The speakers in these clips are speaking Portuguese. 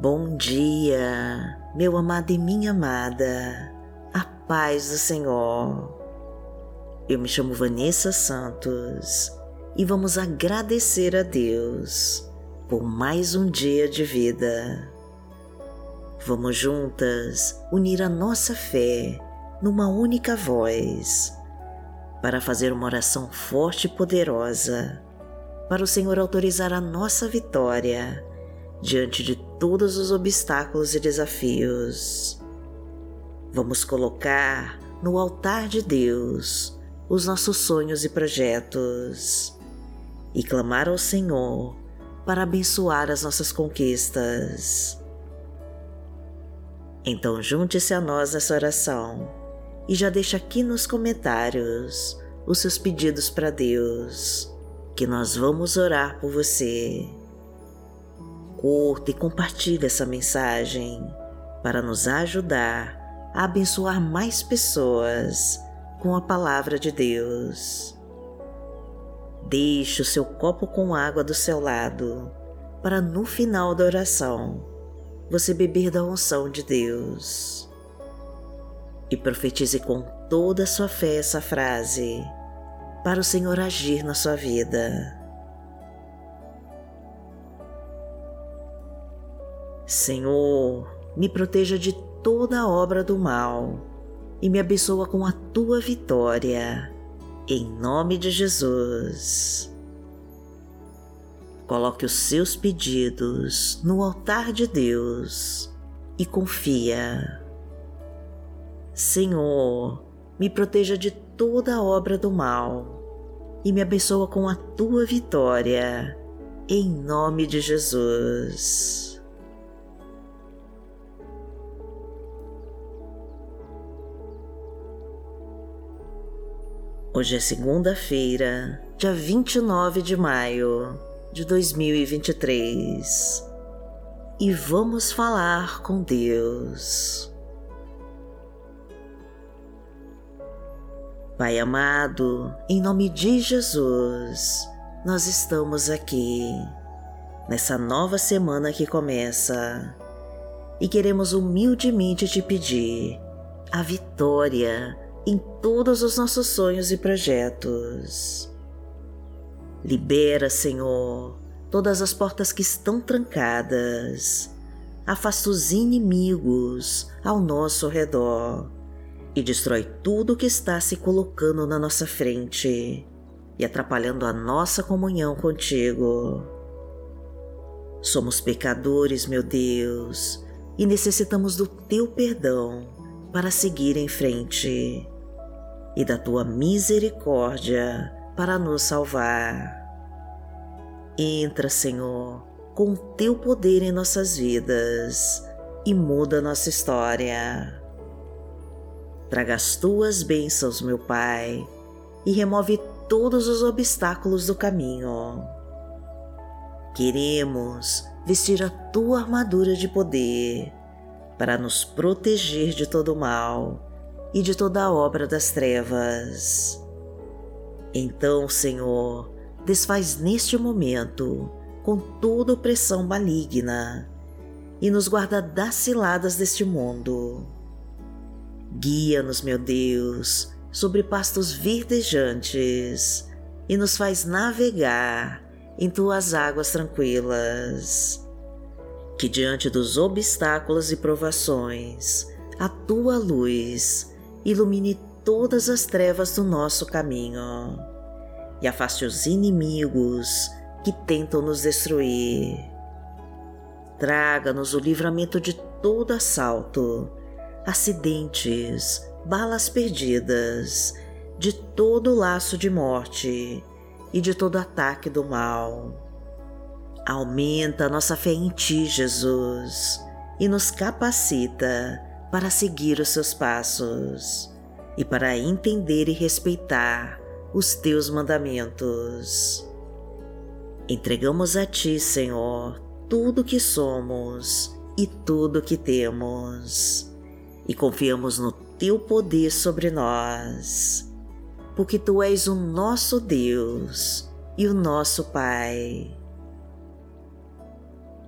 Bom dia, meu amado e minha amada, a paz do Senhor. Eu me chamo Vanessa Santos e vamos agradecer a Deus por mais um dia de vida. Vamos juntas unir a nossa fé numa única voz para fazer uma oração forte e poderosa para o Senhor autorizar a nossa vitória diante de todos os obstáculos e desafios. Vamos colocar no altar de Deus os nossos sonhos e projetos e clamar ao Senhor para abençoar as nossas conquistas. Então, junte-se a nós nessa oração e já deixa aqui nos comentários os seus pedidos para Deus, que nós vamos orar por você curta e compartilhe essa mensagem para nos ajudar a abençoar mais pessoas com a palavra de Deus. Deixe o seu copo com água do seu lado para no final da oração você beber da unção de Deus. E profetize com toda a sua fé essa frase para o Senhor agir na sua vida. Senhor, me proteja de toda obra do mal e me abençoa com a tua vitória, em nome de Jesus. Coloque os seus pedidos no altar de Deus e confia. Senhor, me proteja de toda obra do mal e me abençoa com a tua vitória, em nome de Jesus. Hoje é segunda-feira, dia 29 de maio de 2023 e vamos falar com Deus. Pai amado, em nome de Jesus, nós estamos aqui nessa nova semana que começa e queremos humildemente te pedir a vitória em todos os nossos sonhos e projetos. Libera, Senhor, todas as portas que estão trancadas. Afasta os inimigos ao nosso redor e destrói tudo que está se colocando na nossa frente e atrapalhando a nossa comunhão contigo. Somos pecadores, meu Deus, e necessitamos do teu perdão para seguir em frente e da tua misericórdia para nos salvar. Entra, Senhor, com teu poder em nossas vidas e muda nossa história. Traga as tuas bênçãos, meu Pai, e remove todos os obstáculos do caminho. Queremos vestir a tua armadura de poder para nos proteger de todo mal e de toda a obra das trevas. Então, Senhor, desfaz neste momento com toda opressão maligna e nos guarda das ciladas deste mundo. Guia-nos, meu Deus, sobre pastos verdejantes e nos faz navegar em tuas águas tranquilas. Que diante dos obstáculos e provações, a tua luz ilumine todas as trevas do nosso caminho e afaste os inimigos que tentam nos destruir. Traga-nos o livramento de todo assalto, acidentes, balas perdidas, de todo laço de morte e de todo ataque do mal. Aumenta nossa fé em Ti, Jesus, e nos capacita para seguir os seus passos e para entender e respeitar os teus mandamentos. Entregamos a ti, Senhor, tudo que somos e tudo que temos, e confiamos no teu poder sobre nós, porque tu és o nosso Deus e o nosso Pai.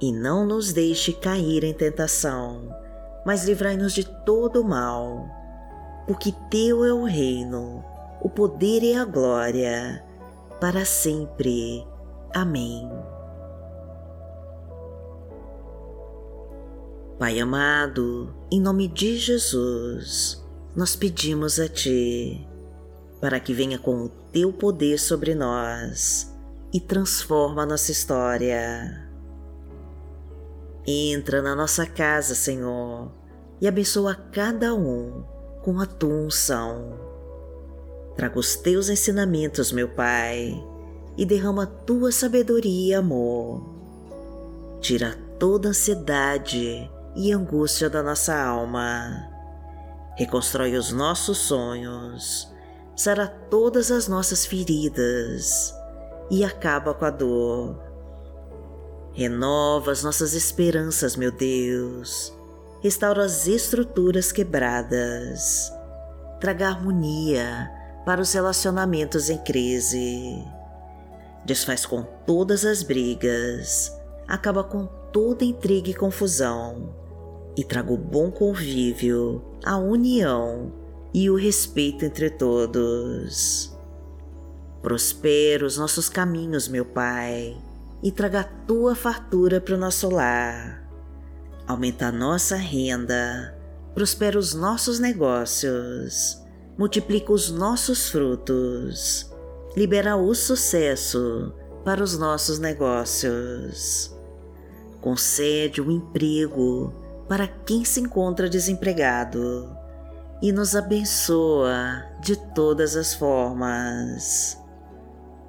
e não nos deixe cair em tentação, mas livrai-nos de todo o mal, porque Teu é o reino, o poder e a glória, para sempre. Amém. Pai amado, em nome de Jesus, nós pedimos a Ti, para que venha com o Teu poder sobre nós e transforma a nossa história Entra na nossa casa, Senhor, e abençoa cada um com a tua unção. Traga os teus ensinamentos, meu Pai, e derrama a tua sabedoria e amor. Tira toda ansiedade e angústia da nossa alma. Reconstrói os nossos sonhos, sara todas as nossas feridas e acaba com a dor Renova as nossas esperanças, meu Deus. Restaura as estruturas quebradas. Traga harmonia para os relacionamentos em crise. Desfaz com todas as brigas. Acaba com toda intriga e confusão. E traga o bom convívio, a união e o respeito entre todos. Prospera os nossos caminhos, meu Pai e traga a tua fartura para o nosso lar. Aumenta a nossa renda, prospera os nossos negócios, multiplica os nossos frutos, libera o sucesso para os nossos negócios. Concede um emprego para quem se encontra desempregado e nos abençoa de todas as formas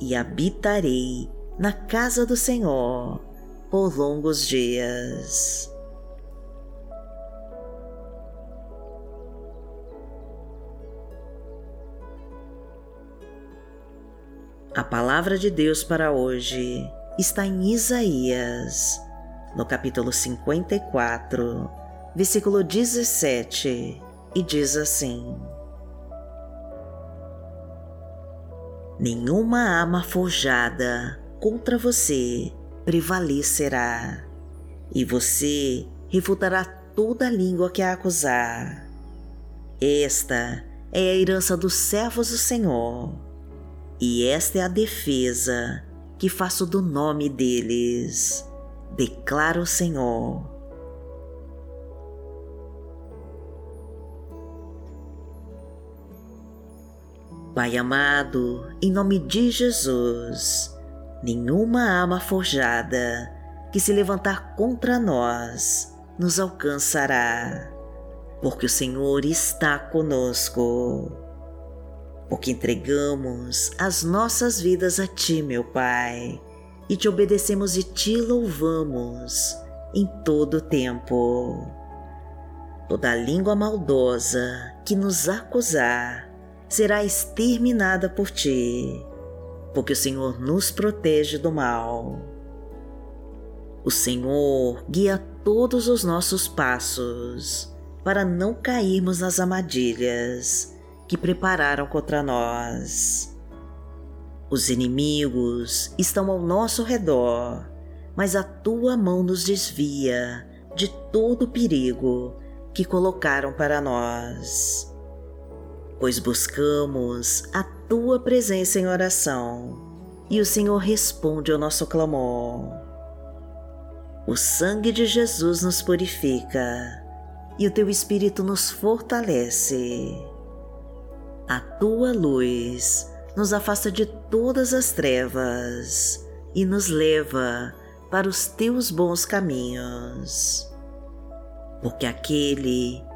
e habitarei na casa do Senhor por longos dias. A palavra de Deus para hoje está em Isaías, no capítulo 54, versículo 17, e diz assim: nenhuma arma forjada contra você prevalecerá, e você refutará toda língua que a acusar. Esta é a herança dos servos do Senhor, e esta é a defesa que faço do nome deles, declara o Senhor Pai amado, em nome de Jesus, nenhuma arma forjada que se levantar contra nós nos alcançará, porque o Senhor está conosco. Porque entregamos as nossas vidas a Ti, meu Pai, e te obedecemos e te louvamos em todo o tempo. Toda língua maldosa que nos acusar, será exterminada por ti, porque o Senhor nos protege do mal. O Senhor guia todos os nossos passos para não cairmos nas armadilhas que prepararam contra nós. Os inimigos estão ao nosso redor, mas a tua mão nos desvia de todo o perigo que colocaram para nós. Pois buscamos a tua presença em oração e o Senhor responde ao nosso clamor. O sangue de Jesus nos purifica e o teu Espírito nos fortalece. A tua luz nos afasta de todas as trevas e nos leva para os teus bons caminhos. Porque aquele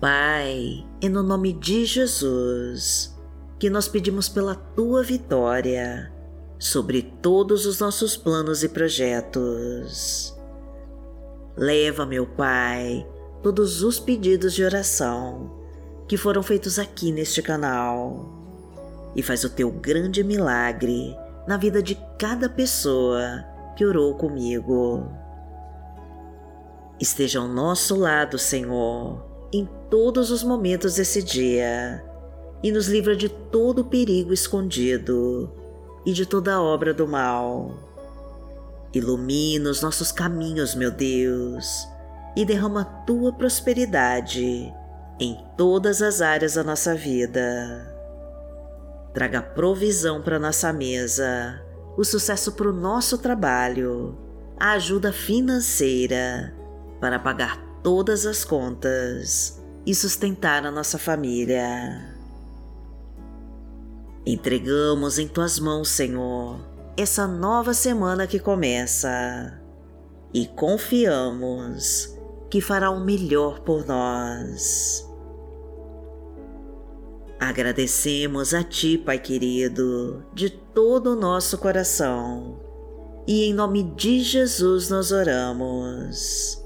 Pai, é no nome de Jesus que nós pedimos pela tua vitória sobre todos os nossos planos e projetos. Leva, meu Pai, todos os pedidos de oração que foram feitos aqui neste canal e faz o teu grande milagre na vida de cada pessoa que orou comigo. Esteja ao nosso lado, Senhor, em todos os momentos desse dia e nos livra de todo perigo escondido e de toda obra do mal. Ilumina os nossos caminhos, meu Deus, e derrama a tua prosperidade em todas as áreas da nossa vida. Traga provisão para nossa mesa, o sucesso para o nosso trabalho, a ajuda financeira para pagar todas as contas e sustentar a nossa família. Entregamos em tuas mãos, Senhor, essa nova semana que começa e confiamos que fará o melhor por nós. Agradecemos a Ti, Pai querido, de todo o nosso coração e em nome de Jesus nós oramos.